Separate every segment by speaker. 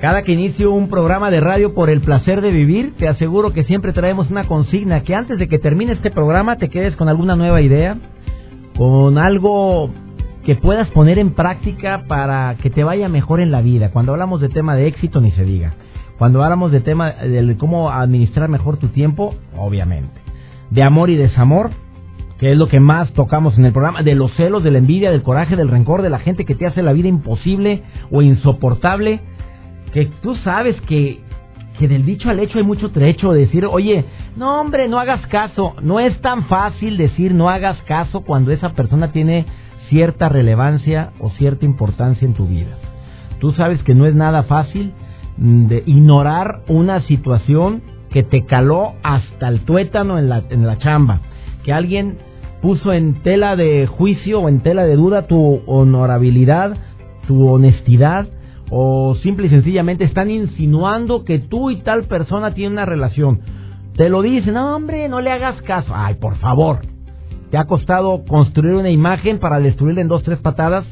Speaker 1: Cada que inicio un programa de radio por el placer de vivir, te aseguro que siempre traemos una consigna que antes de que termine este programa te quedes con alguna nueva idea, con algo que puedas poner en práctica para que te vaya mejor en la vida. Cuando hablamos de tema de éxito ni se diga. Cuando hablamos de tema de cómo administrar mejor tu tiempo, obviamente. De amor y desamor, que es lo que más tocamos en el programa, de los celos, de la envidia, del coraje, del rencor, de la gente que te hace la vida imposible o insoportable que tú sabes que, que del dicho al hecho hay mucho trecho de decir, oye, no hombre, no hagas caso. No es tan fácil decir no hagas caso cuando esa persona tiene cierta relevancia o cierta importancia en tu vida. Tú sabes que no es nada fácil mm, de ignorar una situación que te caló hasta el tuétano en la, en la chamba, que alguien puso en tela de juicio o en tela de duda tu honorabilidad, tu honestidad, o simple y sencillamente están insinuando que tú y tal persona tienen una relación. Te lo dicen, no, hombre, no le hagas caso. Ay, por favor. Te ha costado construir una imagen para destruirla en dos, tres patadas.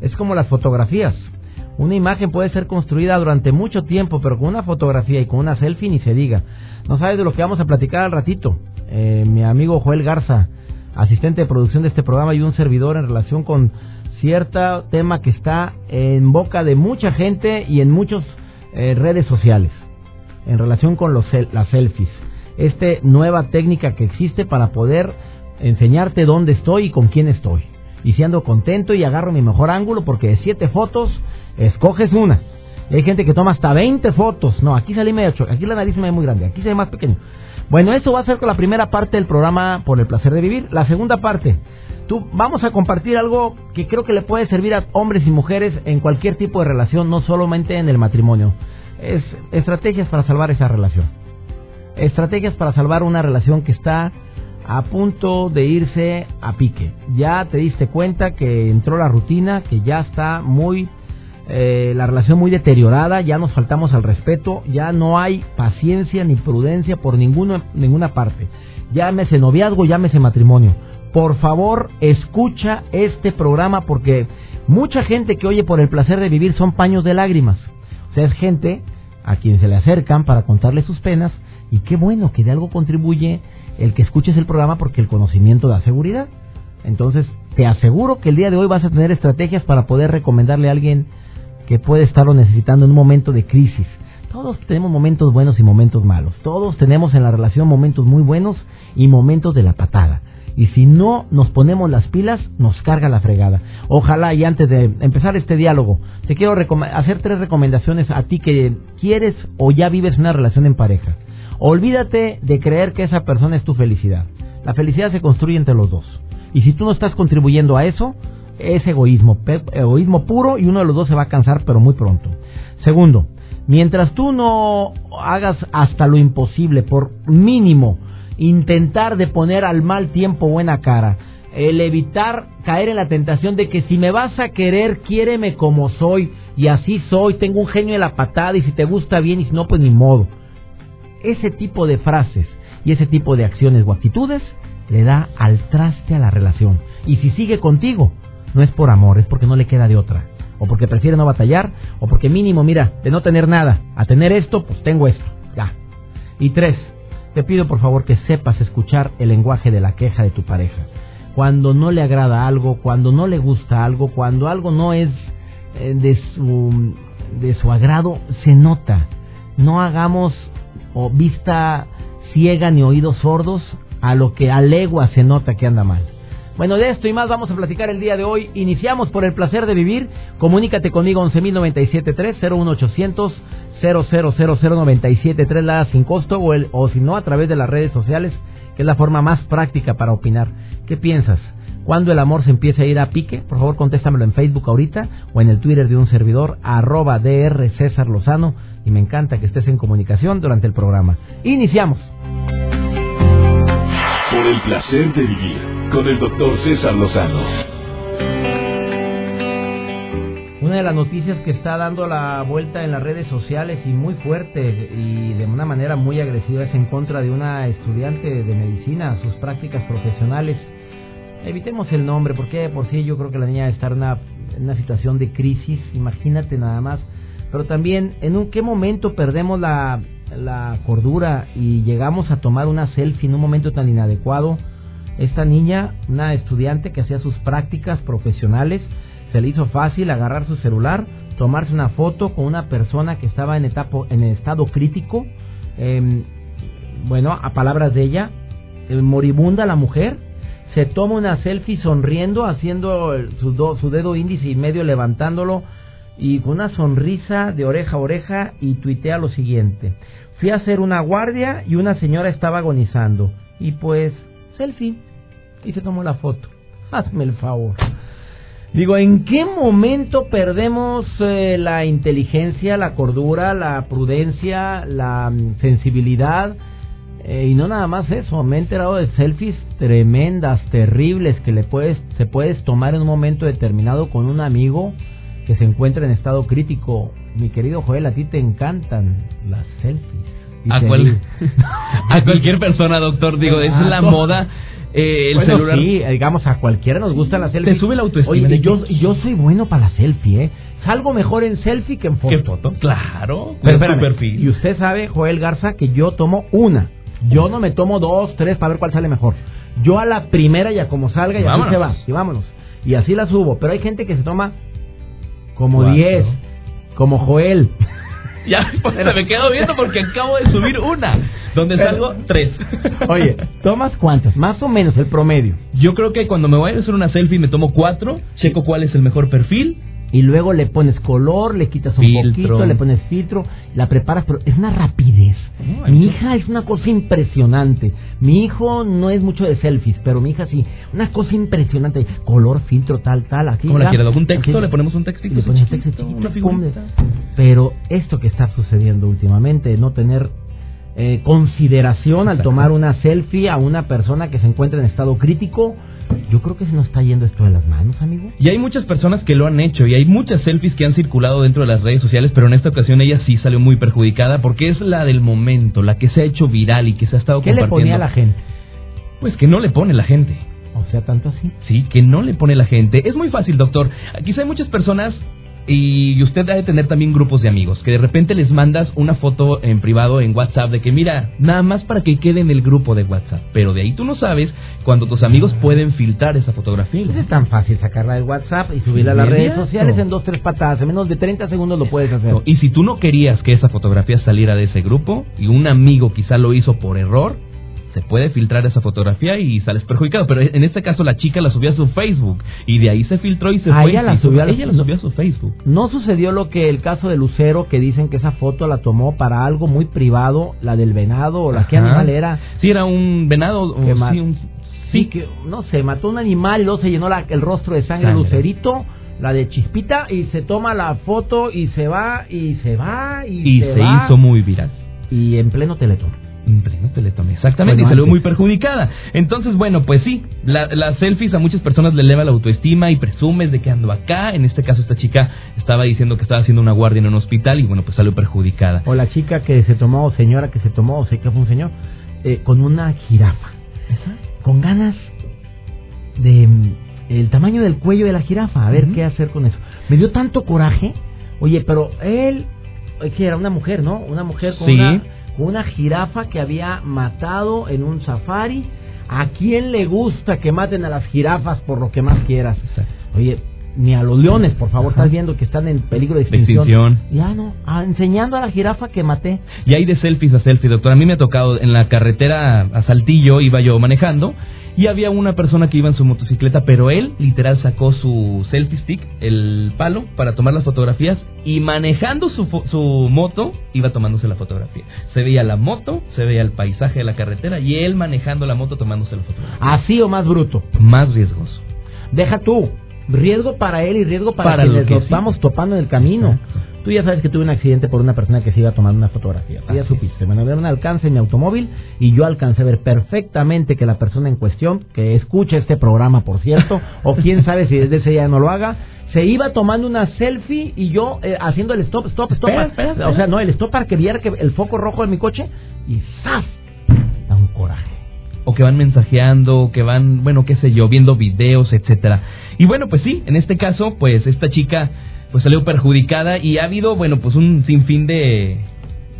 Speaker 1: Es como las fotografías. Una imagen puede ser construida durante mucho tiempo, pero con una fotografía y con una selfie ni se diga. No sabes de lo que vamos a platicar al ratito. Eh, mi amigo Joel Garza, asistente de producción de este programa y un servidor en relación con cierto tema que está en boca de mucha gente y en muchas eh, redes sociales en relación con los, las selfies. Esta nueva técnica que existe para poder enseñarte dónde estoy y con quién estoy. Y si ando contento y agarro mi mejor ángulo porque de siete fotos escoges una. Hay gente que toma hasta 20 fotos. No, aquí salí medio aquí la nariz me ve muy grande, aquí se ve más pequeño. Bueno, eso va a ser con la primera parte del programa por el placer de vivir. La segunda parte, Tú, vamos a compartir algo que creo que le puede servir a hombres y mujeres en cualquier tipo de relación, no solamente en el matrimonio. Es estrategias para salvar esa relación. Estrategias para salvar una relación que está a punto de irse a pique. Ya te diste cuenta que entró la rutina, que ya está muy eh, la relación muy deteriorada, ya nos faltamos al respeto, ya no hay paciencia ni prudencia por ninguno, ninguna parte. Llámese noviazgo, llámese matrimonio por favor escucha este programa porque mucha gente que oye por el placer de vivir son paños de lágrimas. O sea, es gente a quien se le acercan para contarle sus penas y qué bueno que de algo contribuye el que escuches el programa porque el conocimiento da seguridad. Entonces, te aseguro que el día de hoy vas a tener estrategias para poder recomendarle a alguien que puede estarlo necesitando en un momento de crisis. Todos tenemos momentos buenos y momentos malos. Todos tenemos en la relación momentos muy buenos y momentos de la patada y si no nos ponemos las pilas, nos carga la fregada. Ojalá y antes de empezar este diálogo, te quiero hacer tres recomendaciones a ti que quieres o ya vives una relación en pareja. Olvídate de creer que esa persona es tu felicidad. La felicidad se construye entre los dos. Y si tú no estás contribuyendo a eso, es egoísmo, egoísmo puro y uno de los dos se va a cansar pero muy pronto. Segundo, mientras tú no hagas hasta lo imposible por mínimo intentar de poner al mal tiempo buena cara, el evitar caer en la tentación de que si me vas a querer, quiéreme como soy, y así soy, tengo un genio de la patada, y si te gusta bien, y si no, pues ni modo. Ese tipo de frases y ese tipo de acciones o actitudes le da al traste a la relación. Y si sigue contigo, no es por amor, es porque no le queda de otra. O porque prefiere no batallar, o porque mínimo, mira, de no tener nada, a tener esto, pues tengo esto. Ya. Y tres, te pido por favor que sepas escuchar el lenguaje de la queja de tu pareja. Cuando no le agrada algo, cuando no le gusta algo, cuando algo no es eh, de, su, de su agrado, se nota. No hagamos o vista ciega ni oídos sordos a lo que a legua se nota que anda mal. Bueno, de esto y más vamos a platicar el día de hoy. Iniciamos por el placer de vivir. Comunícate conmigo 11.097.3 01800 0000973 la sin costo o, o si no a través de las redes sociales, que es la forma más práctica para opinar. ¿Qué piensas? cuando el amor se empieza a ir a pique, por favor contéstamelo en Facebook ahorita o en el Twitter de un servidor, arroba DR César Lozano, y me encanta que estés en comunicación durante el programa. Iniciamos.
Speaker 2: Por el placer de vivir con el doctor César Lozano.
Speaker 1: Una de las noticias que está dando la vuelta en las redes sociales y muy fuerte y de una manera muy agresiva es en contra de una estudiante de medicina, sus prácticas profesionales evitemos el nombre, porque por sí yo creo que la niña en una, en una situación de crisis, imagínate nada más. Pero también, ¿en un, qué momento perdemos la, la cordura y llegamos a tomar una selfie en un momento tan inadecuado? Esta niña, una estudiante que hacía sus prácticas profesionales, se le hizo fácil agarrar su celular, tomarse una foto con una persona que estaba en, etapa, en estado crítico. Eh, bueno, a palabras de ella, eh, moribunda la mujer, se toma una selfie sonriendo, haciendo su, su dedo índice y medio levantándolo y con una sonrisa de oreja a oreja y tuitea lo siguiente. Fui a hacer una guardia y una señora estaba agonizando. Y pues, selfie. Y se tomó la foto. Hazme el favor. Digo, ¿en qué momento perdemos eh, la inteligencia, la cordura, la prudencia, la mm, sensibilidad? Eh, y no nada más eso, me he enterado de selfies tremendas, terribles, que le puedes, se puedes tomar en un momento determinado con un amigo que se encuentra en estado crítico. Mi querido Joel, a ti te encantan las selfies.
Speaker 3: A, a, cualquier persona, doctor, digo, es la moda. Eh, el celular.
Speaker 1: Sí, digamos, a cualquiera nos gusta la selfie.
Speaker 3: Te sube la autoestima.
Speaker 1: Oye, yo, yo soy bueno para la selfie, ¿eh? Salgo mejor en selfie que en foto.
Speaker 3: ¿Qué foto? Claro.
Speaker 1: Pero, perfil. Y usted sabe, Joel Garza, que yo tomo una. Yo no me tomo dos, tres para ver cuál sale mejor. Yo a la primera ya como salga y así se va. Y vámonos. Y así la subo. Pero hay gente que se toma como diez. Como Joel.
Speaker 3: Ya, pues, me quedo viendo porque acabo de subir una. Donde salgo, tres.
Speaker 1: Oye, ¿tomas cuántas? Más o menos el promedio.
Speaker 3: Yo creo que cuando me voy a hacer una selfie me tomo cuatro, checo cuál es el mejor perfil
Speaker 1: y luego le pones color, le quitas un poquito, le pones filtro, la preparas, pero es una rapidez. mi hija es una cosa impresionante. Mi hijo no es mucho de selfies, pero mi hija sí, una cosa impresionante. Color, filtro, tal, tal, aquí.
Speaker 3: ¿Cómo la quieres? ¿Un texto? ¿Le ponemos un textito?
Speaker 1: Le pones un texto Pero esto que está sucediendo últimamente, no tener eh, consideración al tomar una selfie a una persona que se encuentra en estado crítico, yo creo que se nos está yendo esto de las manos, amigo.
Speaker 3: Y hay muchas personas que lo han hecho y hay muchas selfies que han circulado dentro de las redes sociales, pero en esta ocasión ella sí salió muy perjudicada porque es la del momento, la que se ha hecho viral y que se ha estado
Speaker 1: ¿Qué
Speaker 3: compartiendo.
Speaker 1: ¿Qué le ponía a la gente?
Speaker 3: Pues que no le pone la gente.
Speaker 1: O sea, tanto así.
Speaker 3: Sí, que no le pone la gente. Es muy fácil, doctor. Quizá hay muchas personas y usted debe tener también grupos de amigos que de repente les mandas una foto en privado en WhatsApp de que mira, nada más para que quede en el grupo de WhatsApp. Pero de ahí tú no sabes cuando tus amigos pueden filtrar esa fotografía.
Speaker 1: Pues es tan fácil sacarla del WhatsApp y subirla a las redes sociales en dos, tres patadas. En menos de 30 segundos lo puedes hacer.
Speaker 3: y si tú no querías que esa fotografía saliera de ese grupo y un amigo quizá lo hizo por error, se puede filtrar esa fotografía y sales perjudicado. Pero en este caso la chica la subió a su Facebook y de ahí se filtró y se
Speaker 1: fue.
Speaker 3: Ella,
Speaker 1: la subió, a,
Speaker 3: ella la subió a su Facebook.
Speaker 1: No sucedió lo que el caso de Lucero, que dicen que esa foto la tomó para algo muy privado, la del venado o la que animal era.
Speaker 3: Sí, era un venado. O, sí,
Speaker 1: un, sí, que no sé, mató un animal y luego se llenó la, el rostro de sangre, sangre. Lucerito la de Chispita y se toma la foto y se va y se va y,
Speaker 3: y
Speaker 1: se,
Speaker 3: se
Speaker 1: va,
Speaker 3: hizo muy viral
Speaker 1: y en pleno teletón
Speaker 3: en pleno teletón, exactamente, bueno, y salió muy perjudicada. Entonces, bueno, pues sí, la, las selfies a muchas personas le eleva la autoestima y presumes de que ando acá. En este caso, esta chica estaba diciendo que estaba haciendo una guardia en un hospital y bueno, pues salió perjudicada.
Speaker 1: O la chica que se tomó, o señora que se tomó, o sé que fue un señor, eh, con una jirafa. Con ganas de mm, el tamaño del cuello de la jirafa, a ver uh -huh. qué hacer con eso. Me dio tanto coraje. Oye, pero él, que era una mujer, ¿no? Una mujer con
Speaker 3: sí.
Speaker 1: una una jirafa que había matado en un safari. ¿A quién le gusta que maten a las jirafas por lo que más quieras? Oye, ni a los leones, por favor, Ajá. estás viendo que están en peligro de extinción.
Speaker 3: de extinción.
Speaker 1: Ya no, enseñando a la jirafa que maté.
Speaker 3: Y hay de selfies a selfie, doctor. A mí me ha tocado en la carretera a Saltillo, iba yo manejando y había una persona que iba en su motocicleta, pero él literal sacó su selfie stick, el palo, para tomar las fotografías y manejando su, su moto iba tomándose la fotografía. Se veía la moto, se veía el paisaje de la carretera y él manejando la moto tomándose la fotografía.
Speaker 1: ¿Así o más bruto?
Speaker 3: Más riesgoso.
Speaker 1: Deja tú, riesgo para él y riesgo para,
Speaker 3: Para
Speaker 1: quienes nos
Speaker 3: sí.
Speaker 1: estamos topando en el camino. Tú ya sabes que tuve un accidente por una persona que se iba tomando una fotografía. Tú ya supiste. Bueno, había un alcance en mi automóvil y yo alcancé a ver perfectamente que la persona en cuestión, que escucha este programa, por cierto, o quién sabe si desde ese día no lo haga, se iba tomando una selfie y yo eh, haciendo el stop, stop, stop.
Speaker 3: Espera, espera, espera.
Speaker 1: O sea, no, el stop para que viera que el foco rojo de mi coche y ¡zas! Da un coraje.
Speaker 3: o que van mensajeando, o que van, bueno, qué sé yo, viendo videos, etcétera. Y bueno, pues sí, en este caso, pues esta chica pues salió perjudicada y ha habido, bueno, pues un sinfín de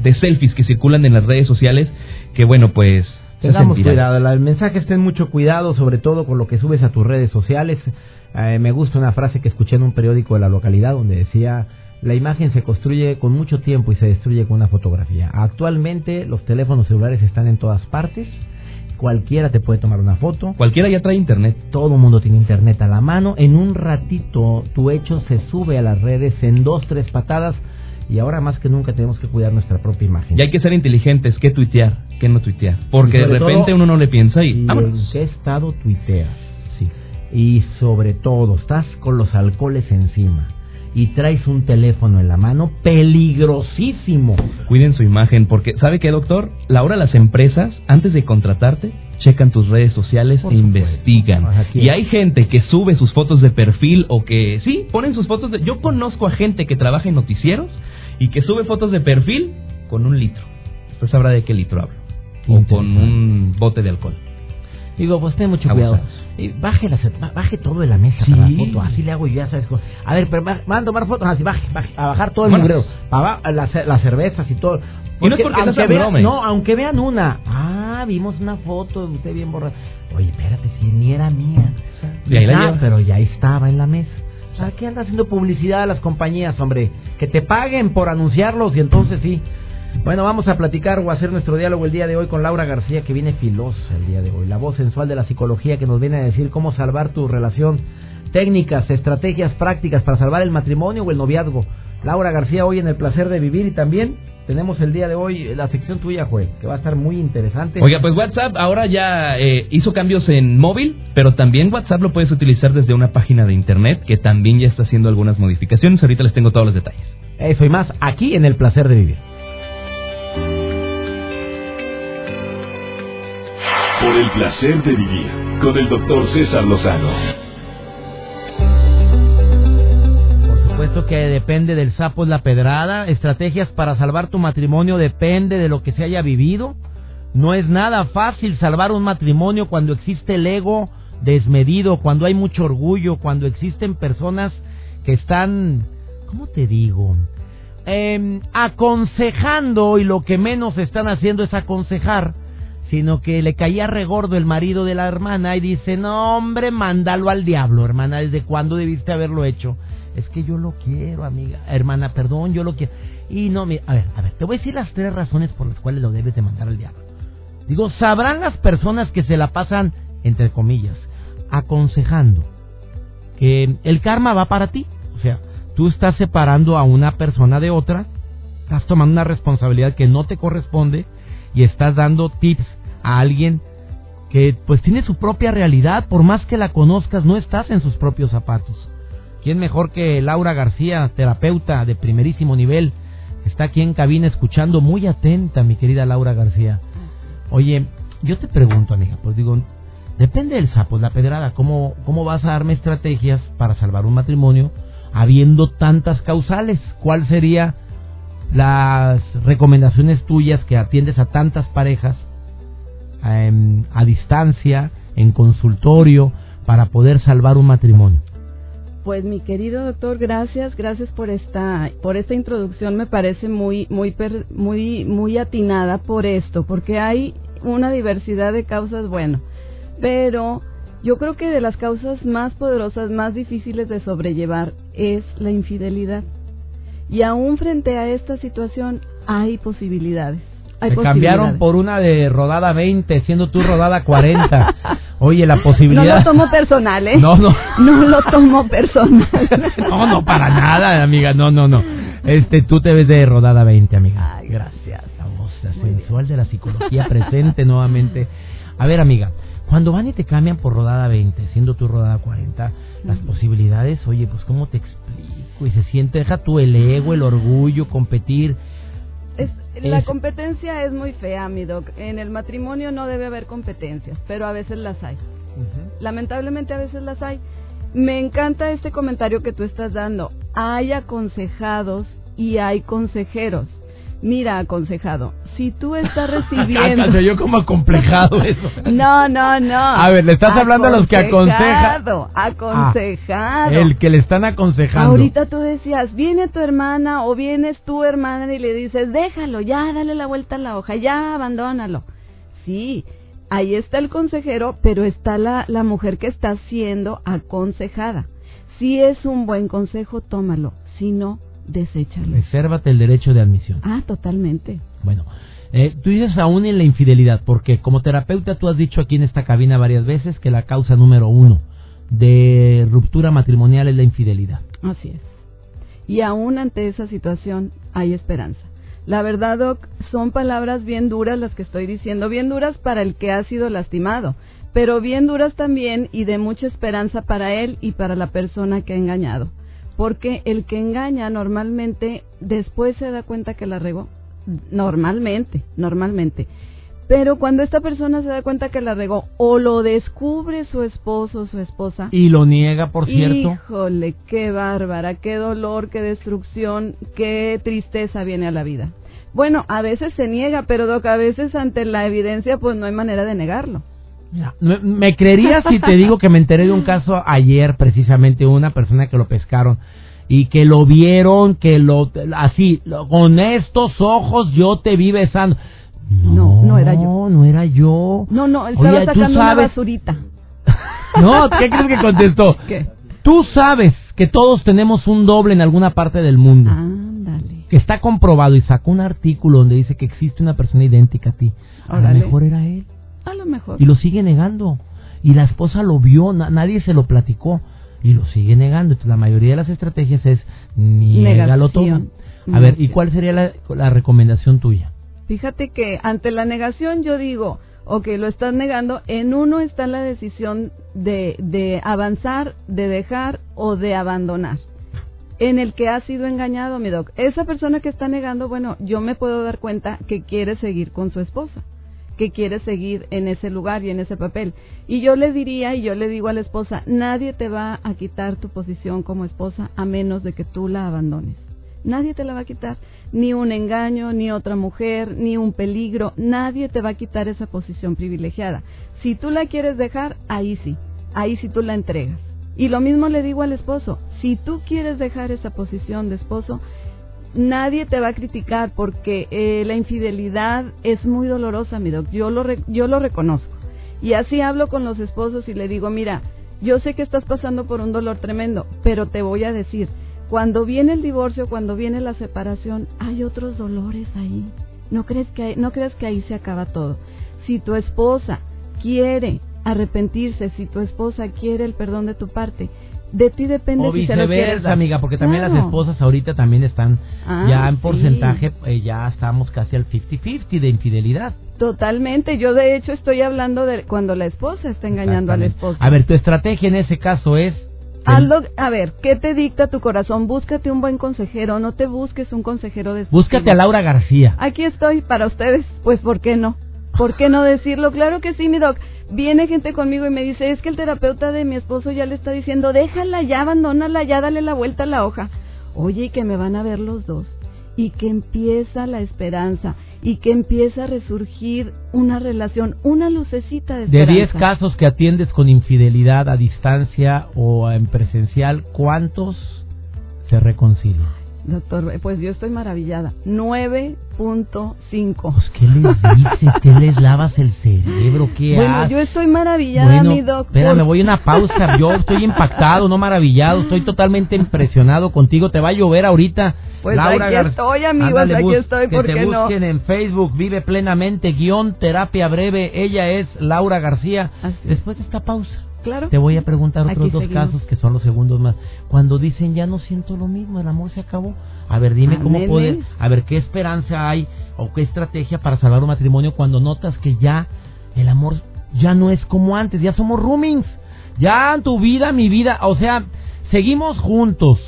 Speaker 3: de selfies que circulan en las redes sociales que bueno, pues
Speaker 1: Tengamos cuidado, el mensaje ten mucho cuidado, sobre todo con lo que subes a tus redes sociales. Eh, me gusta una frase que escuché en un periódico de la localidad donde decía, la imagen se construye con mucho tiempo y se destruye con una fotografía. Actualmente los teléfonos celulares están en todas partes, cualquiera te puede tomar una foto,
Speaker 3: Cualquiera ya trae internet.
Speaker 1: todo el mundo tiene internet a la mano, en un ratito tu hecho se sube a las redes en dos, tres patadas y ahora más que nunca tenemos que cuidar nuestra propia imagen.
Speaker 3: Y hay que ser inteligentes, qué tuitear, qué no tuitear. Porque de repente uno no le piensa y,
Speaker 1: ¿Y en qué estado tuiteas?
Speaker 3: Sí.
Speaker 1: Y sobre todo, estás con los alcoholes encima y traes un teléfono en la mano peligrosísimo.
Speaker 3: Cuiden su imagen, porque ¿sabe qué, doctor? La hora las empresas, antes de contratarte, checan tus redes sociales
Speaker 1: Por
Speaker 3: e
Speaker 1: supuesto.
Speaker 3: investigan. Y hay gente que sube sus fotos de perfil o que, sí, ponen sus fotos de... Yo conozco a gente que trabaja en noticieros y que sube fotos de perfil con un litro. Usted sabrá de qué litro hablo. O con un bote de alcohol.
Speaker 1: Digo, pues ten mucho cuidado. Y baje, la, ba- baje todo de la mesa
Speaker 3: Sí.
Speaker 1: para la foto. Así le hago yo, ya sabes. co- A ver, pero va- van a tomar fotos. Así, baje, baje, a bajar todo el
Speaker 3: Vámonos.
Speaker 1: mugreo. Pa- va- las, las cervezas y todo.
Speaker 3: Y no es porque seas
Speaker 1: aunque vean. No, aunque vean una. Ah, vimos una foto de usted bien borrada. Oye, espérate, si ni era mía.
Speaker 3: Y ahí la
Speaker 1: Ah, pero ya estaba en la mesa. O sea, ¿qué anda haciendo publicidad a las compañías, hombre? Que te paguen por anunciarlos y entonces sí. Bueno, vamos a platicar o hacer nuestro diálogo el día de hoy con Laura García, que viene filosa el día de hoy. La voz sensual de la psicología que nos viene a decir cómo salvar tu relación, técnicas, estrategias prácticas para salvar el matrimonio o el noviazgo. Laura García hoy en el placer de vivir y también tenemos el día de hoy la sección tuya, Joel, que va a estar muy interesante.
Speaker 3: Oiga, pues WhatsApp ahora ya eh, hizo cambios en móvil, pero también WhatsApp lo puedes utilizar desde una página de internet que también ya está haciendo algunas modificaciones. Ahorita les tengo todos los detalles.
Speaker 1: Eso y más aquí en el placer de vivir.
Speaker 2: Por el placer de vivir con el doctor César Lozano.
Speaker 1: Por supuesto que depende del sapo es la pedrada. Estrategias para salvar tu matrimonio depende de lo que se haya vivido. No es nada fácil salvar un matrimonio cuando existe el ego desmedido, cuando hay mucho orgullo, cuando existen personas que están, ¿cómo te digo? Em, aconsejando y lo que menos están haciendo es aconsejar, sino que le caía regordo el marido de la hermana y dice, no hombre, mándalo al diablo, hermana, ¿desde cuándo debiste haberlo hecho? Es que yo lo quiero, amiga, hermana, perdón, yo lo quiero. Y no, mi- a ver, a ver, te voy a decir las tres razones por las cuales lo debes de mandar al diablo. Digo, sabrán las personas que se la pasan, entre comillas, aconsejando que el karma va para ti. O sea, tú estás separando a una persona de otra, estás tomando una responsabilidad que no te corresponde y estás dando tips a alguien que pues tiene su propia realidad, por más que la conozcas, no estás en sus propios zapatos. ¿Quién mejor que Laura García, terapeuta de primerísimo nivel? Está aquí en cabina escuchando muy atenta, mi querida Laura García. Oye, yo te pregunto, amiga, pues digo, depende del sapo, la pedrada, ¿cómo, cómo vas a darme estrategias para salvar un matrimonio habiendo tantas causales? ¿Cuál sería las recomendaciones tuyas que atiendes a tantas parejas em, a distancia, en consultorio, para poder salvar un matrimonio?
Speaker 4: Pues mi querido doctor, gracias, gracias por esta por esta introducción, me parece muy muy muy muy atinada por esto, porque hay una diversidad de causas, bueno, pero yo creo que de las causas más poderosas, más difíciles de sobrellevar es la infidelidad. Y aún frente a esta situación hay posibilidades. Hay
Speaker 1: Me cambiaron por una de rodada 20, siendo tú rodada 40. Oye, la posibilidad...
Speaker 4: No lo tomo personal, ¿eh?
Speaker 1: No, no.
Speaker 4: No lo tomo personal.
Speaker 1: No, no, para nada, amiga, no, no, no. Este, tú te ves de rodada 20, amiga.
Speaker 4: Ay, gracias.
Speaker 1: La voz la sensual de la psicología presente nuevamente. A ver, amiga, Cuando van y te cambian por rodada 20, siendo tu rodada 40, las posibilidades, oye, pues ¿cómo te explico? Y se siente, deja tú el ego, el orgullo, competir.
Speaker 4: La competencia es muy fea, mi doc. En el matrimonio no debe haber competencias, pero a veces las hay. Lamentablemente a veces las hay. Me encanta este comentario que tú estás dando. Hay aconsejados y hay consejeros. Mira, aconsejado, si tú estás recibiendo...
Speaker 1: yo como acomplejado eso.
Speaker 4: No, no, no.
Speaker 1: A ver, le estás hablando a los que aconsejan.
Speaker 4: Aconsejado.
Speaker 1: el que le están aconsejando.
Speaker 4: Ahorita tú decías, viene tu hermana o vienes tu hermana y le dices, déjalo, ya, dale la vuelta a la hoja, ya, abandónalo. Sí, ahí está el consejero, pero está la, la mujer que está siendo aconsejada. Si es un buen consejo, tómalo. Si no, deséchalo.
Speaker 1: Resérvate el derecho de admisión.
Speaker 4: Ah, totalmente.
Speaker 1: Bueno, eh, tú dices aún en la infidelidad, porque como terapeuta tú has dicho aquí en esta cabina varias veces que la causa número uno de ruptura matrimonial es la infidelidad.
Speaker 4: Así es. Y aún ante esa situación hay esperanza. La verdad, Doc, son palabras bien duras las que estoy diciendo, bien duras para el que ha sido lastimado, pero bien duras también y de mucha esperanza para él y para la persona que ha engañado. Porque el que engaña normalmente después se da cuenta que la regó. Normalmente, normalmente. Pero cuando esta persona se da cuenta que la regó o lo descubre su esposo o su esposa.
Speaker 1: Y lo niega, por cierto.
Speaker 4: Híjole, qué bárbara, qué dolor, qué destrucción, qué tristeza viene a la vida. Bueno, a veces se niega, pero Doc, a veces ante la evidencia pues no hay manera de negarlo.
Speaker 1: me, me creerías si te digo que me enteré de un caso ayer, precisamente, una persona que lo pescaron y que lo vieron, que lo así, con estos ojos yo te vi besando.
Speaker 4: No, no, era yo.
Speaker 1: No, era yo.
Speaker 4: No, no, estaba sacando una basurita.
Speaker 1: no, ¿qué crees que contestó?
Speaker 4: ¿Qué?
Speaker 1: Tú sabes que todos tenemos un doble en alguna parte del mundo.
Speaker 4: Ándale.
Speaker 1: Que está comprobado y sacó un artículo donde dice que existe una persona idéntica a ti. A lo mejor era él.
Speaker 4: A lo mejor.
Speaker 1: Y lo sigue negando. Y la esposa lo vio, nadie se lo platicó y lo sigue negando. Entonces, la mayoría de las estrategias es niégalo todo. A ver, ¿y cuál sería la, la, recomendación tuya?
Speaker 4: Fíjate que ante la negación yo digo, ok, lo estás negando, en uno está la decisión de, de avanzar, de dejar o de abandonar. En el que ha sido engañado, mi doc. Esa persona que está negando, bueno, yo me puedo dar cuenta que quiere seguir con su esposa que quiere seguir en ese lugar y en ese papel. Y yo le diría y yo le digo a la esposa, nadie te va a quitar tu posición como esposa a menos de que tú la abandones. Nadie te la va a quitar, ni un engaño, ni otra mujer, ni un peligro, nadie te va a quitar esa posición privilegiada. Si tú la quieres dejar, ahí sí, ahí sí tú la entregas. Y lo mismo le digo al esposo, si tú quieres dejar esa posición de esposo, nadie te va a criticar porque eh, la infidelidad es muy dolorosa, mi doc. Yo lo, yo lo reconozco. Y así hablo con los esposos y le digo, mira, yo sé que estás pasando por un dolor tremendo, pero te voy a decir, cuando viene el divorcio, cuando viene la separación, hay otros dolores ahí. No crees que no crees que ahí se acaba todo. Si tu esposa quiere arrepentirse, si tu esposa quiere el perdón de tu parte, de ti depende
Speaker 1: o
Speaker 4: si
Speaker 1: viceversa, amiga, porque también las esposas ahorita también están ah, ya en porcentaje, eh, ya estamos casi al 50-50 de infidelidad.
Speaker 4: Totalmente, yo de hecho estoy hablando de cuando la esposa está engañando al esposo.
Speaker 1: A ver, tu estrategia en ese caso es...
Speaker 4: a ver, ¿qué te dicta tu corazón? Búscate un buen consejero, no te busques un consejero de...
Speaker 1: Búscate a Laura García.
Speaker 4: Aquí estoy para ustedes, pues ¿por qué no? ¿Por qué no decirlo? Claro que sí, mi doc. Viene gente conmigo y me dice, es que el terapeuta de mi esposo ya le está diciendo, déjala ya, abandónala ya, dale la vuelta a la hoja. Oye, y que me van a ver los dos. Y que empieza la esperanza. Y que empieza a resurgir una relación, una lucecita de esperanza.
Speaker 1: De 10 casos que atiendes con infidelidad a distancia o en presencial, ¿cuántos se reconcilian?
Speaker 4: Doctor, pues yo estoy maravillada. 9.5.
Speaker 1: Pues, ¿qué les dices? ¿Qué les lavas el cerebro? ¿Qué
Speaker 4: Bueno, yo estoy maravillada, mi doctor.
Speaker 1: Espera, me voy a una pausa. Yo estoy impactado, no maravillado. Estoy totalmente impresionado contigo. Te va a llover ahorita.
Speaker 4: Pues Laura aquí estoy, amigos. aquí estoy, ¿por
Speaker 1: que
Speaker 4: te
Speaker 1: busquen en Facebook. Vive plenamente, guion, terapia breve. Ella es Laura García. Después de esta pausa. Te voy a preguntar otros dos casos que son los segundos más. Cuando dicen ya no siento lo mismo, el amor se acabó. A ver, dime cómo puedes, a ver qué esperanza hay o qué estrategia para salvar un matrimonio cuando notas que ya el amor ya no es como antes, ya somos roomings. Ya tu vida, mi vida, o sea, seguimos juntos,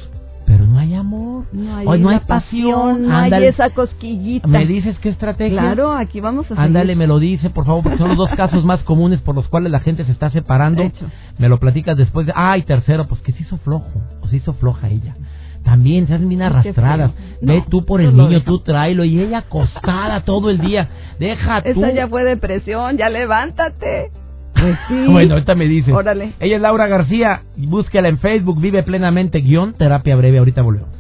Speaker 1: pero no hay amor,
Speaker 4: No hay,
Speaker 1: Hoy no hay pasión,
Speaker 4: no hay esa cosquillita.
Speaker 1: ¿Me dices qué estrategia?
Speaker 4: Claro, aquí vamos a seguir.
Speaker 1: Ándale, me lo dice, por favor, porque son los dos casos más comunes por los cuales la gente se está separando.
Speaker 4: Hecho.
Speaker 1: Me lo platicas después de... Ah, y tercero, pues que se hizo flojo, o se hizo floja ella. También se hacen bien
Speaker 4: Ay,
Speaker 1: arrastradas. Ve tú por el niño, tú tráelo, y ella acostada todo el día. Deja tú.
Speaker 4: Esa ya fue depresión, ya levántate. Pues sí.
Speaker 1: Bueno, ahorita me dices.
Speaker 4: Órale.
Speaker 1: Ella es Laura García, búsquela en Facebook, vive plenamente, guion, terapia breve, ahorita volvemos.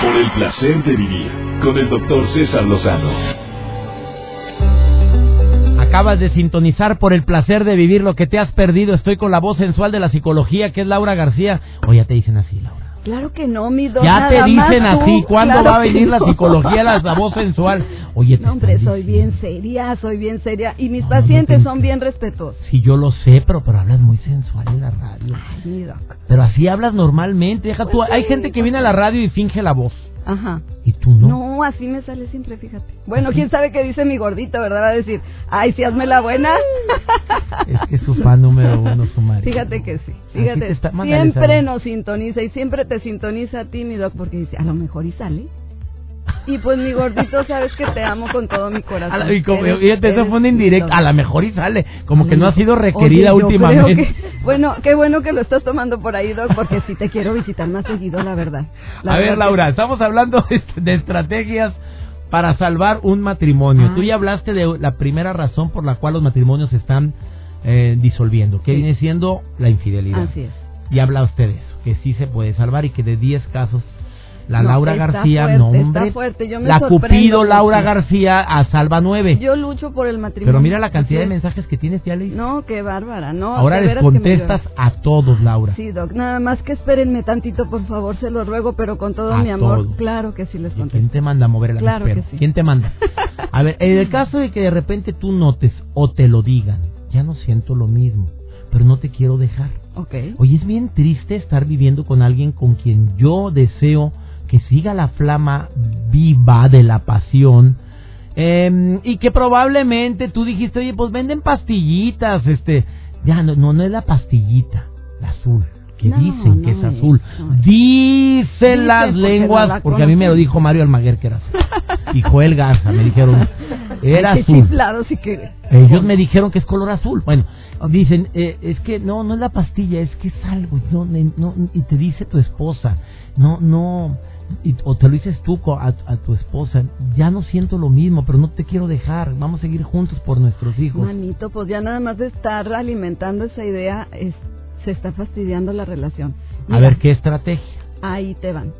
Speaker 2: Por el placer de vivir con el doctor César Lozano.
Speaker 1: Acabas de sintonizar por el placer de vivir lo que te has perdido. Estoy con la voz sensual de la psicología, que es Laura García. O ya te dicen así.
Speaker 4: Claro que no, mi doc,
Speaker 1: Ya te dicen así. ¿Cuándo
Speaker 4: Claro
Speaker 1: va a venir la psicología, la, la voz sensual? Oye,
Speaker 4: No, hombre, soy bien seria, soy bien seria. Y mis
Speaker 1: No, no
Speaker 4: pacientes
Speaker 1: te-
Speaker 4: son bien respetuosos.
Speaker 1: Sí, yo lo sé, pero, pero hablas muy sensual en la radio.
Speaker 4: Ay, mi doc.
Speaker 1: Pero así hablas normalmente. Deja tú.
Speaker 4: Pues
Speaker 1: Hay gente que viene a la radio y finge la voz.
Speaker 4: Ajá.
Speaker 1: Y tú no.
Speaker 4: No, así me sale siempre, fíjate. Bueno, quién sabe qué dice mi gordito, ¿verdad? Va a decir, ay, si hazme la buena.
Speaker 1: Es que es su fan número uno, su marido.
Speaker 4: Fíjate que sí, fíjate, siempre nos sintoniza y siempre te sintoniza a ti, mi doc, porque dice, a lo mejor y sale. Y pues mi gordito, sabes que te amo con todo mi corazón.
Speaker 1: La- y como- fíjate, eso
Speaker 4: eres
Speaker 1: fue indirecta.
Speaker 4: doc.
Speaker 1: A lo mejor y sale. Como que no ha sido requerida últimamente.
Speaker 4: que- bueno, qué bueno que lo estás tomando por ahí, Doc, porque sí te quiero visitar más seguido, la verdad. La
Speaker 1: a ver, Laura, estamos hablando de, de estrategias para salvar un matrimonio.
Speaker 4: Ah.
Speaker 1: Tú ya hablaste de la primera razón por la cual los matrimonios se están eh, disolviendo, que
Speaker 4: Sí.
Speaker 1: viene siendo la infidelidad.
Speaker 4: Así es.
Speaker 1: Y habla usted de eso, que sí se puede salvar y que de 10 casos la
Speaker 4: No,
Speaker 1: Laura García,
Speaker 4: fuerte,
Speaker 1: no hombre,
Speaker 4: fuerte, yo me
Speaker 1: la Cupido Laura. García a salva 9.
Speaker 4: Yo lucho por el matrimonio.
Speaker 1: Pero mira la cantidad de mensajes que tienes, ya leí.
Speaker 4: No, qué bárbara, no.
Speaker 1: Ahora les contestas a todos, Laura.
Speaker 4: Sí, Doc, nada más que espérenme tantito, por favor, se lo ruego, pero con todo
Speaker 1: A
Speaker 4: mi amor.
Speaker 1: todos.
Speaker 4: Claro que sí les
Speaker 1: ¿Y ¿Quién
Speaker 4: contesto.
Speaker 1: te manda a mover el
Speaker 4: Claro
Speaker 1: avispero?
Speaker 4: que sí.
Speaker 1: ¿Quién te manda? A ver, en el caso de que de repente tú notes o te lo digan, ya no siento lo mismo, pero no te quiero dejar.
Speaker 4: Ok.
Speaker 1: Oye, es bien triste estar viviendo con alguien con quien yo deseo que siga la flama viva de la pasión. eh, y que probablemente tú dijiste, oye, pues venden pastillitas, este, ya no, no, no es la pastillita, la azul, que
Speaker 4: No,
Speaker 1: dicen que
Speaker 4: no
Speaker 1: es
Speaker 4: es,
Speaker 1: azul.
Speaker 4: no es.
Speaker 1: Dicen las
Speaker 4: porque
Speaker 1: lenguas,
Speaker 4: la
Speaker 1: porque a mí me lo dijo Mario Almaguer que era azul. Y Joel Garza me dijeron, era azul.
Speaker 4: si.
Speaker 1: Ellos me dijeron que es color azul. Bueno, dicen, eh, es que no, no es la pastilla, es que es algo. No, no, y te dice tu esposa, no, no, y- o te lo dices tú a, a tu esposa, ya no siento lo mismo, pero no te quiero dejar, vamos a seguir juntos por nuestros hijos.
Speaker 4: Manito, pues ya nada más de estar alimentando esa idea, se está fastidiando la relación.
Speaker 1: A ver, ¿qué estrategia?
Speaker 4: Ahí te van.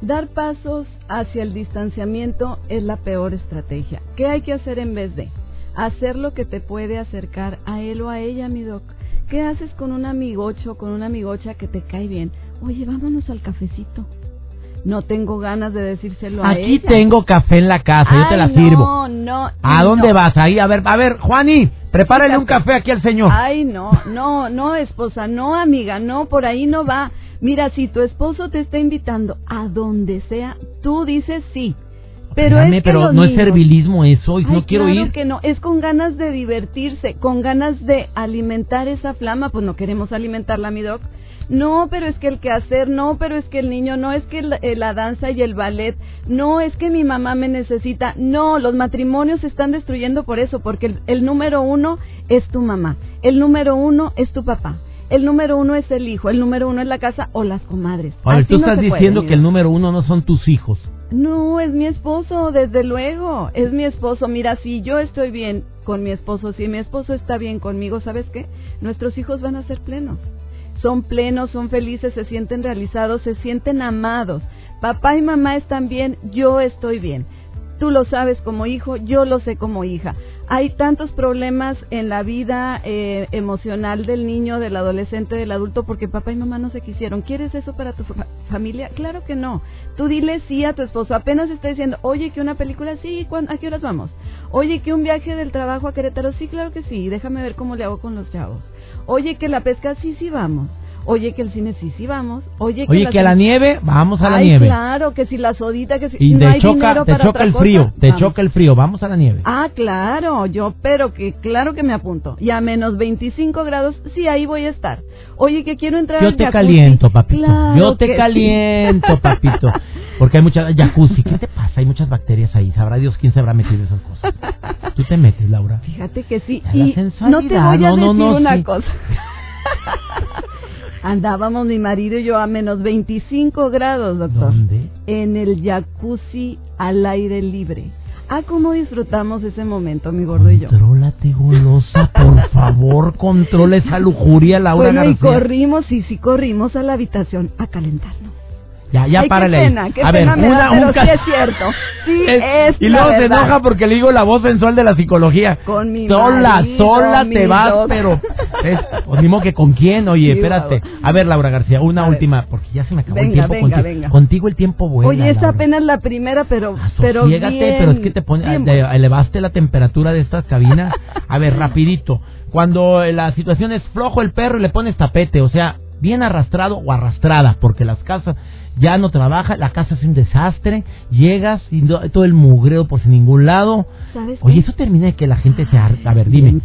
Speaker 4: Dar pasos hacia el distanciamiento es la peor estrategia. ¿Qué hay que hacer en vez de? Hacer lo que te puede acercar a él o a ella, mi doc. ¿Qué haces con un amigocho, con una amigocha que te cae bien? Oye, vámonos al cafecito. No tengo ganas de decírselo a
Speaker 1: Aquí
Speaker 4: ella.
Speaker 1: tengo café en la casa, yo te la
Speaker 4: no,
Speaker 1: sirvo.
Speaker 4: No,
Speaker 1: ¿A dónde
Speaker 4: no.
Speaker 1: vas? Ahí, a ver, a ver, Juani, prepárale un café aquí al señor.
Speaker 4: Ay, no, no, no, esposa, no, amiga, no, por ahí no va. Mira, si tu esposo te está invitando a donde sea, tú dices sí. Pero
Speaker 1: Espérame,
Speaker 4: es que
Speaker 1: pero no es servilismo eso, y
Speaker 4: Ay,
Speaker 1: no quiero
Speaker 4: claro
Speaker 1: ir.
Speaker 4: que no, es con ganas de divertirse, con ganas de alimentar esa flama, pues no queremos alimentarla, mi doc. No, pero es que el quehacer, no, pero es que el niño, no, es que la, eh, la danza y el ballet, no, es que mi mamá me necesita. No, los matrimonios se están destruyendo por eso, porque el, el número uno es tu mamá, el número uno es tu papá, el número uno es el hijo, el número uno es la casa o las comadres.
Speaker 1: A ver,
Speaker 4: Así
Speaker 1: tú estás diciendo que el número uno no son tus hijos.
Speaker 4: No, es mi esposo, desde luego, es mi esposo. Mira, si yo estoy bien con mi esposo, si mi esposo está bien conmigo, ¿sabes qué? Nuestros hijos van a ser plenos. Son plenos, son felices, se sienten realizados, se sienten amados. Papá y mamá están bien, yo estoy bien. Tú lo sabes como hijo, yo lo sé como hija. Hay tantos problemas en la vida eh, emocional del niño, del adolescente, del adulto, porque papá y mamá no se quisieron. ¿Quieres eso para tu fa- familia? Claro que no. Tú dile sí a tu esposo. Apenas está diciendo, oye, que una película, sí, ¿cuán- ¿a qué horas vamos? Oye, que un viaje del trabajo a Querétaro, sí, claro que sí. Déjame ver cómo le hago con los chavos. Oye, que la pesca, sí, sí, vamos. Oye, que el cine sí, sí vamos. Oye,
Speaker 1: que, Oye, que a la nieve, vamos a la nieve.
Speaker 4: claro, que si la sodita, que si
Speaker 1: y
Speaker 4: no
Speaker 1: te
Speaker 4: hay
Speaker 1: choca,
Speaker 4: dinero
Speaker 1: te
Speaker 4: para
Speaker 1: choca
Speaker 4: otra
Speaker 1: el
Speaker 4: cosa,
Speaker 1: frío, te
Speaker 4: vamos.
Speaker 1: choca el frío, vamos a la nieve.
Speaker 4: Ah, claro, yo, pero que claro que me apunto. Y a menos 25 grados, sí, ahí voy a estar. Oye, que quiero entrar
Speaker 1: Yo
Speaker 4: al
Speaker 1: te
Speaker 4: jacuzzi.
Speaker 1: caliento, papito.
Speaker 4: Claro
Speaker 1: Yo te
Speaker 4: sí.
Speaker 1: caliento, papito. Porque hay muchas jacuzzi. ¿Qué te pasa? Hay muchas bacterias ahí. Sabrá Dios quién se habrá metido esas cosas. Tú te metes, Laura.
Speaker 4: Fíjate que sí. Y no te voy a
Speaker 1: no,
Speaker 4: decir
Speaker 1: no,
Speaker 4: una
Speaker 1: sí.
Speaker 4: cosa. Andábamos mi marido y yo a menos 25 grados, doctor.
Speaker 1: ¿Dónde?
Speaker 4: En el jacuzzi al aire libre. Ah, cómo disfrutamos ese momento, mi gordo y yo.
Speaker 1: Contrólate, golosa, por favor, controla esa lujuria, Laura
Speaker 4: Bueno, y
Speaker 1: García.
Speaker 4: corrimos, y sí corrimos a la habitación a calentarnos.
Speaker 1: Ya, ya
Speaker 4: Ay,
Speaker 1: párale
Speaker 4: qué
Speaker 1: ahí.
Speaker 4: pena, qué
Speaker 1: a
Speaker 4: pena
Speaker 1: ver,
Speaker 4: me
Speaker 1: una,
Speaker 4: da, pero
Speaker 1: un
Speaker 4: sí es cierto. Sí
Speaker 1: Es-
Speaker 4: es
Speaker 1: y luego se enoja porque le digo la voz sensual de la psicología.
Speaker 4: Con mi
Speaker 1: sola,
Speaker 4: marido,
Speaker 1: sola
Speaker 4: mi
Speaker 1: te vas, pero es, o ni modo que con quién, oye,
Speaker 4: Sí,
Speaker 1: espérate. A ver, Laura García, una
Speaker 4: A ver.
Speaker 1: última, porque ya se me acabó el tiempo
Speaker 4: venga,
Speaker 1: contigo.
Speaker 4: venga.
Speaker 1: Contigo el tiempo vuela.
Speaker 4: Oye, es
Speaker 1: Laura.
Speaker 4: apenas la primera, pero, pero
Speaker 1: Asosiégate,
Speaker 4: bien,
Speaker 1: pero es que te pone,
Speaker 4: bueno.
Speaker 1: elevaste la temperatura de estas cabinas. A ver, rapidito. Cuando eh, la situación es flojo el perro y le pones tapete, o sea, bien arrastrado o arrastrada, porque las casas ya no trabaja, la casa es un desastre, llegas y no- todo el mugreo por sin ningún lado.
Speaker 4: ¿Sabes
Speaker 1: Oye,
Speaker 4: qué?
Speaker 1: eso termina de que la gente se harta. A ver, dime.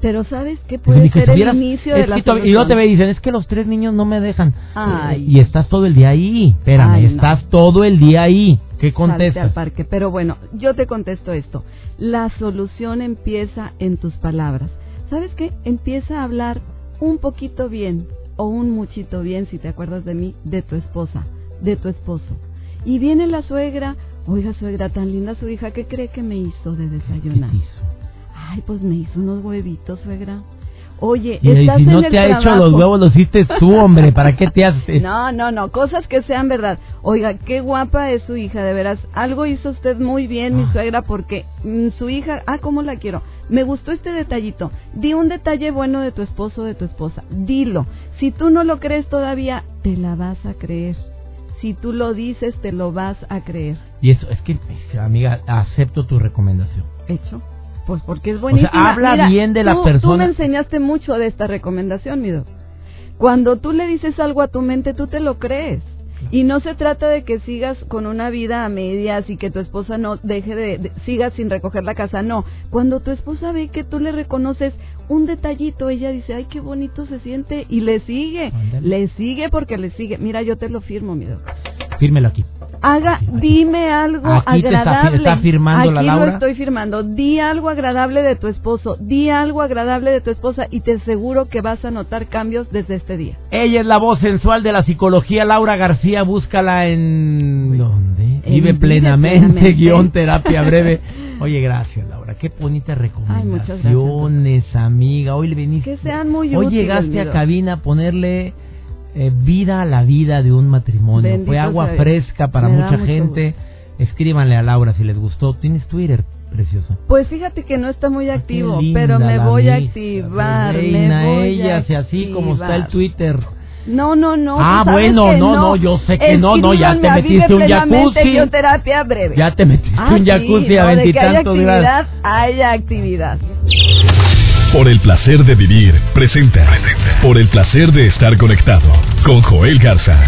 Speaker 4: Pero ¿sabes qué puede
Speaker 1: que
Speaker 4: ser el
Speaker 1: tuvieras-
Speaker 4: inicio
Speaker 1: es
Speaker 4: de la
Speaker 1: Y luego te ve y dicen, es que los tres niños no me dejan.
Speaker 4: Ay.
Speaker 1: Y estás todo el día ahí. Espérame,
Speaker 4: Ay, no.
Speaker 1: estás todo el día ahí. ¿Qué
Speaker 4: Salte al
Speaker 1: contestas?
Speaker 4: parque. Pero bueno, yo te contesto esto. La solución empieza en tus palabras. ¿Sabes qué? Empieza a hablar un poquito bien o un muchito bien, si te acuerdas de mí, de tu esposa, de tu esposo. Y viene la suegra, oiga suegra, tan linda su hija, ¿qué cree que me hizo de
Speaker 1: ¿Qué
Speaker 4: desayunar?
Speaker 1: hizo?
Speaker 4: Ay, pues me hizo unos huevitos, suegra. Oye,
Speaker 1: Y,
Speaker 4: estás
Speaker 1: si no
Speaker 4: en el
Speaker 1: te ha hecho los huevos, los hiciste tú, hombre. ¿Para qué te haces?
Speaker 4: No, no, no, cosas que sean verdad. Oiga, qué guapa es su hija, de veras. Algo hizo usted muy bien, mi
Speaker 1: Ah.
Speaker 4: suegra, porque mm, su hija, ah, cómo la quiero. Me gustó este detallito. Di un detalle bueno de tu esposo o de tu esposa. Dilo. Si tú no lo crees todavía, te la vas a creer. Si tú lo dices, te lo vas a creer.
Speaker 1: Y eso, es que, amiga, acepto tu recomendación.
Speaker 4: ¿Hecho? Pues porque es buenísima.
Speaker 1: habla
Speaker 4: Mira,
Speaker 1: bien de la
Speaker 4: tú- Tú
Speaker 1: persona.
Speaker 4: me enseñaste mucho de esta recomendación, mi doc. Cuando tú le dices algo a tu mente, tú te lo crees. Y no se trata de que sigas con una vida a medias y que tu esposa no deje de, de- siga sin recoger la casa, no. Cuando tu esposa ve que tú le reconoces un detallito, ella dice, ay, qué bonito se siente y le sigue,
Speaker 1: Ándale.
Speaker 4: le sigue porque le sigue. Mira, yo te lo firmo, mi doc.
Speaker 1: Fírmelo aquí.
Speaker 4: Haga, dime algo
Speaker 1: Aquí te está fi-
Speaker 4: agradable.
Speaker 1: está firmando la
Speaker 4: Aquí
Speaker 1: Laura.
Speaker 4: lo estoy firmando. Di algo agradable de tu esposo, di algo agradable de tu esposa y te aseguro que vas a notar cambios desde este día.
Speaker 1: Ella es la voz sensual de la psicología, Laura García. Búscala en... ¿Dónde?
Speaker 4: En
Speaker 1: Vive plenamente,
Speaker 4: Plenamente.
Speaker 1: guion terapia breve. Oye, gracias, Laura. Qué bonitas
Speaker 4: Ay, muchas gracias,
Speaker 1: recomendaciones, amiga. Hoy le viniste...
Speaker 4: Que sean muy
Speaker 1: Hoy
Speaker 4: útiles,
Speaker 1: llegaste a cabina a ponerle eh, vida a la vida de un matrimonio.
Speaker 4: Bendito
Speaker 1: Fue agua
Speaker 4: sea
Speaker 1: fresca para mucha gente. Escríbanle a Laura si les gustó. ¿Tienes Twitter, preciosa?
Speaker 4: Pues fíjate que no está muy
Speaker 1: Ah,
Speaker 4: activo,
Speaker 1: linda
Speaker 4: pero me voy a activar.
Speaker 1: Reina
Speaker 4: me voy
Speaker 1: ella,
Speaker 4: a
Speaker 1: si así como está el. Twitter.
Speaker 4: No, no, no.
Speaker 1: Ah, bueno, no, no, yo sé que no, no, ya te metiste un jacuzzi.
Speaker 4: Breve.
Speaker 1: Ya te metiste
Speaker 4: Ah,
Speaker 1: un jacuzzi
Speaker 4: sí,
Speaker 1: a veintitantos grados.
Speaker 4: actividad, haya actividad.
Speaker 2: Por el placer de vivir, presenta. Por el placer de estar conectado con Joel Garza.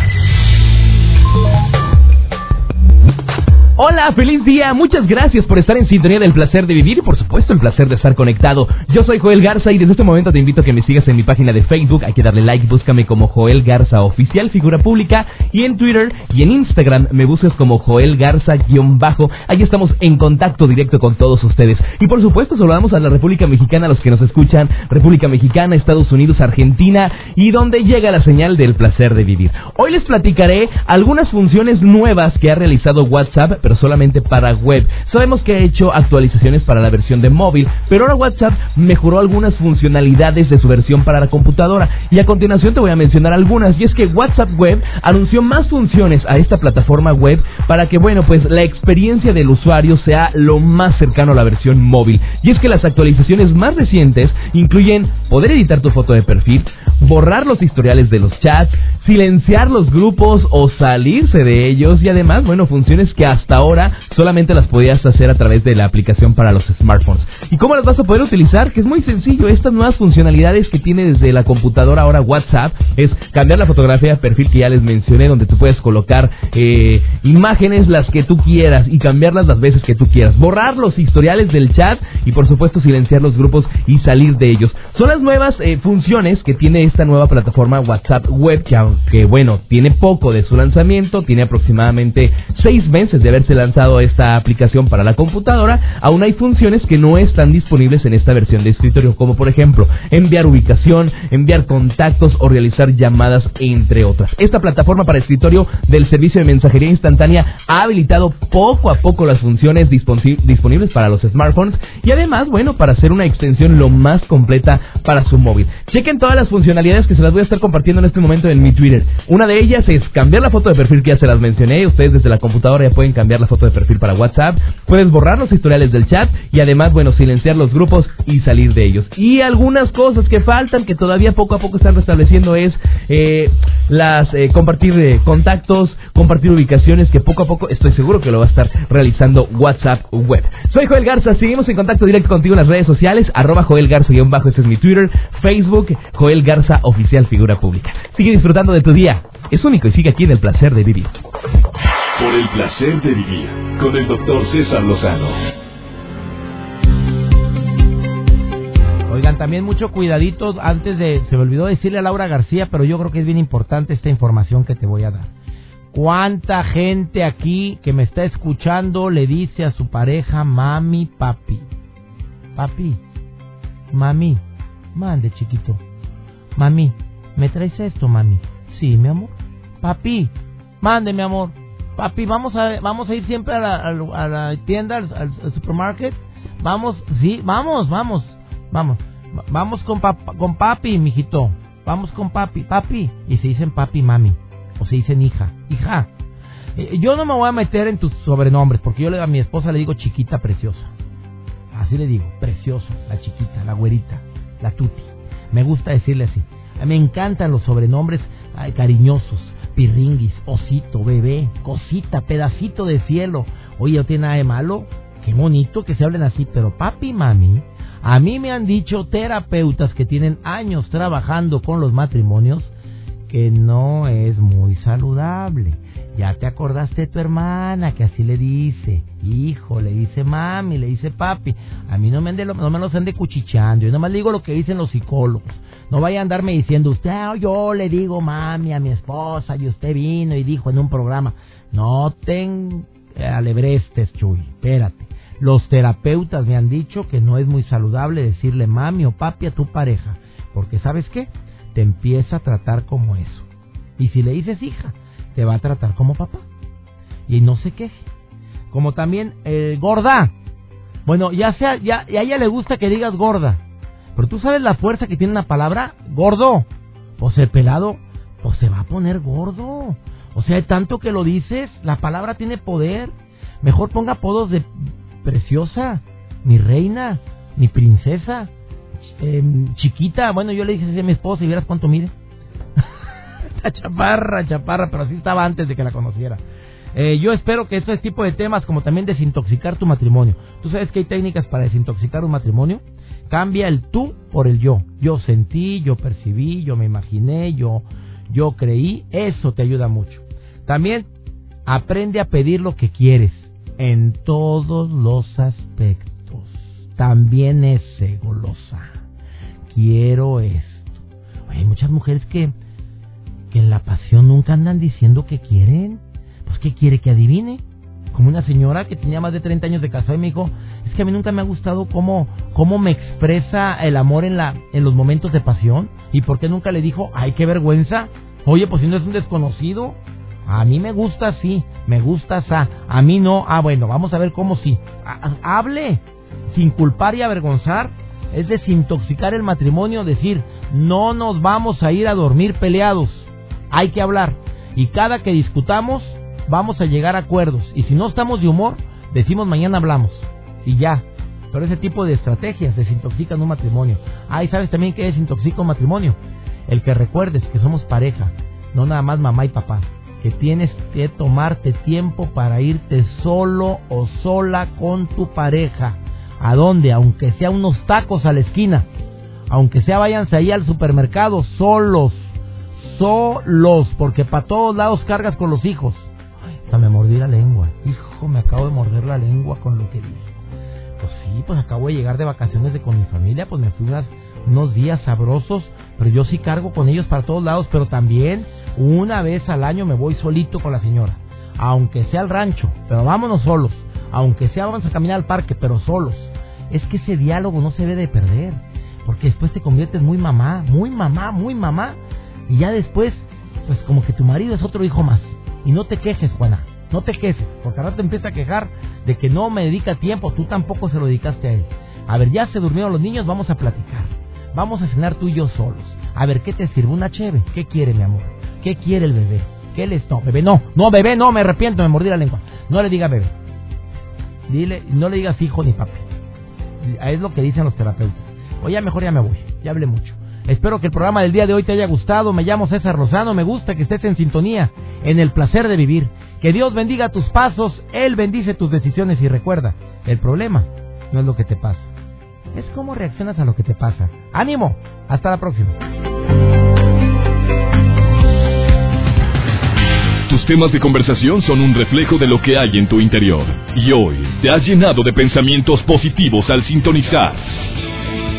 Speaker 3: Hola, feliz día. Muchas gracias por estar en sintonía del placer de vivir y por supuesto el placer de estar conectado. Yo soy Joel Garza y desde este momento te invito a que me sigas en mi página de Facebook. Hay que darle like, búscame como Joel Garza Oficial, figura pública. Y en Twitter y en Instagram me buscas como Joel Garza-bajo. Ahí estamos en contacto directo con todos ustedes. Y por supuesto saludamos a la República Mexicana, a los que nos escuchan. República Mexicana, Estados Unidos, Argentina y donde llega la señal del placer de vivir. Hoy les platicaré algunas funciones nuevas que ha realizado WhatsApp, pero solamente para web. Sabemos que ha hecho actualizaciones para la versión de móvil, pero ahora WhatsApp mejoró algunas funcionalidades de su versión para la computadora. Y a continuación te voy a mencionar algunas. Y es que WhatsApp Web anunció más funciones a esta plataforma web para que, bueno, pues la experiencia del usuario sea lo más cercano a la versión móvil. Y es que las actualizaciones más recientes incluyen poder editar tu foto de perfil, borrar los historiales de los chats, silenciar los grupos o salirse de ellos y además, bueno, funciones que hasta ahora solamente las podías hacer a través de la aplicación para los smartphones. ¿Y cómo las vas a poder utilizar? Que es muy sencillo, estas nuevas funcionalidades que tiene desde la computadora ahora WhatsApp es cambiar la fotografía de perfil que ya les mencioné, donde tú puedes colocar eh, imágenes las que tú quieras y cambiarlas las veces que tú quieras, borrar los historiales del chat y por supuesto silenciar los grupos y salir de ellos. Son las nuevas eh, funciones que tiene esta nueva plataforma WhatsApp Web, que bueno, tiene poco de su lanzamiento, tiene aproximadamente seis meses de haberse lanzado esta aplicación para la computadora, aún hay funciones que no están disponibles en esta versión de escritorio, como por ejemplo enviar ubicación, enviar contactos o realizar llamadas, entre otras. Esta plataforma para escritorio del servicio de mensajería instantánea ha habilitado poco a poco las funciones disponibles para los smartphones y además, bueno, para hacer una extensión lo más completa para su móvil. Chequen todas las funcionalidades que se las voy a estar compartiendo en este momento en mi Twitter. Una de ellas es cambiar la foto de perfil que ya se las mencioné. Ustedes desde la computadora ya pueden cambiar la foto de perfil para WhatsApp. Puedes borrar los historiales del chat y además, bueno, silenciar los grupos y salir de ellos. Y algunas cosas que faltan, que todavía poco a poco están restableciendo, es eh, las eh, compartir eh, contactos, compartir ubicaciones, que poco a poco estoy seguro que lo va a estar realizando WhatsApp Web. Soy Joel Garza, seguimos en contacto directo contigo en las redes sociales, arroba Joel Garza-bajo, ese es mi Twitter, Facebook, Joel Garza Oficial Figura Pública. Sigue disfrutando de tu día, es único y sigue aquí en el placer de vivir.
Speaker 2: Por el placer de vivir, con el doctor César Lozano.
Speaker 1: Oigan, también mucho cuidadito antes de... Se me olvidó decirle a Laura García, pero yo creo que es bien importante esta información que te voy a dar. ¿Cuánta gente aquí que me está escuchando le dice a su pareja mami, papi? Papi, mami, mande chiquito. Mami, ¿me traes esto, mami? Sí, mi amor. Papi, mande, mi amor. Papi, vamos a, vamos a ir siempre a la, a la tienda, al, al, supermarket. Vamos, sí, vamos, vamos, vamos. Vamos con, con papi, mijito. Vamos con papi, papi. Y se dicen papi, mami. O se dicen hija, hija. Eh, yo no me voy a meter en tus sobrenombres, porque yo a mi esposa le digo chiquita preciosa. Así le digo, preciosa, la chiquita, la güerita, la tuti. Me gusta decirle así. Me encantan los sobrenombres cariñosos. Pirringuis, osito, bebé, cosita, pedacito de cielo. Oye, ¿no tiene nada de malo? Qué bonito que se hablen así, pero papi, mami, a mí me han dicho terapeutas que tienen años trabajando con los matrimonios que no es muy saludable. Ya te acordaste de tu hermana que así le dice, hijo, le dice mami, le dice papi. A mí no me, no me los ande cuchicheando, yo nomás digo lo que dicen los psicólogos. No vaya a andarme diciendo, usted, ah, yo le digo mami a mi esposa y usted vino y dijo en un programa. No ten alebrestes, Chuy, espérate. Los terapeutas me han dicho que no es muy saludable decirle mami o papi a tu pareja, porque ¿sabes qué? Te empieza a tratar como eso. Y si le dices hija, te va a tratar como papá. Y no se queje. Como también eh, gorda. Bueno, ya sea, ya, a ella le gusta que digas gorda. Pero tú sabes la fuerza que tiene una palabra, gordo. O sea, pelado, pues se va a poner gordo. O sea, tanto que lo dices, la palabra tiene poder. Mejor ponga apodos de preciosa, mi reina, mi princesa, eh, chiquita. Bueno, yo le dije así a mi esposa y vieras cuánto mide. chaparra, chaparra, pero así estaba antes de que la conociera. Eh, yo espero que este tipo de temas, como también desintoxicar tu matrimonio. ¿Tú sabes que hay técnicas para desintoxicar un matrimonio? Cambia el tú por el yo. Yo sentí, yo percibí, yo me imaginé, yo, yo creí. Eso te ayuda mucho. También aprende a pedir lo que quieres en todos los aspectos. También es golosa. Quiero esto. hay muchas mujeres que en la pasión nunca andan diciendo que quieren. Pues, ¿qué quiere que adivine? Como una señora que tenía más de 30 años de casada y me dijo, es que a mí nunca me ha gustado cómo, cómo me expresa el amor en, la, en los momentos de pasión. ¿Y por qué nunca le dijo, ay, qué vergüenza? Oye, pues si no es un desconocido. A mí me gusta así, me gusta así. A mí no. Ah, bueno, vamos a ver cómo sí. Hable, sin culpar y avergonzar. Es desintoxicar el matrimonio, decir, no nos vamos a ir a dormir peleados hay que hablar. Y cada que discutamos, vamos a llegar a acuerdos. Y si no estamos de humor, decimos mañana hablamos. Y ya. Pero ese tipo de estrategias desintoxican un matrimonio. Ah, ¿y sabes también que desintoxica un matrimonio? el que recuerdes que somos pareja, no nada más mamá y papá, que tienes que tomarte tiempo para irte solo o sola con tu pareja. ¿A dónde? Aunque sea unos tacos a la esquina, aunque sea váyanse ahí al supermercado solos, solos, porque para todos lados cargas con los hijos. Hasta me mordí la lengua. Hijo, me acabo de morder la lengua con lo que dije. Pues sí, pues acabo de llegar de vacaciones de con mi familia, pues me fui unos días sabrosos, pero yo sí cargo con ellos para todos lados, pero también una vez al año me voy solito con la señora, aunque sea al rancho, pero vámonos solos, aunque sea vamos a caminar al parque, pero solos. Es que ese diálogo no se debe de perder, porque después te conviertes muy mamá, muy mamá, muy mamá, y ya después, pues como que tu marido es otro hijo más. Y no te quejes, Juana, no te quejes, porque ahora te empieza a quejar de que no me dedica tiempo, tú tampoco se lo dedicaste a él. A ver, ya se durmieron los niños, vamos a platicar. Vamos a cenar tú y yo solos. A ver, ¿qué te sirve? ¿Una cheve? ¿Qué quiere, mi amor? ¿Qué quiere el bebé? ¿Qué le no, bebé, no, no, bebé, no, me arrepiento, me mordí la lengua. No le diga bebé. Dile, no le digas hijo ni papi. Es lo que dicen los terapeutas. O ya mejor ya me voy, ya hablé mucho. Espero que el programa del día de hoy te haya gustado. Me llamo César Rosano. Me gusta que estés en sintonía, en el placer de vivir. Que Dios bendiga tus pasos, Él bendice tus decisiones y recuerda, el problema no es lo que te pasa, es cómo reaccionas a lo que te pasa. ¡Ánimo! Hasta la próxima.
Speaker 2: Tus temas de conversación son un reflejo de lo que hay en tu interior. Y hoy te has llenado de pensamientos positivos al sintonizar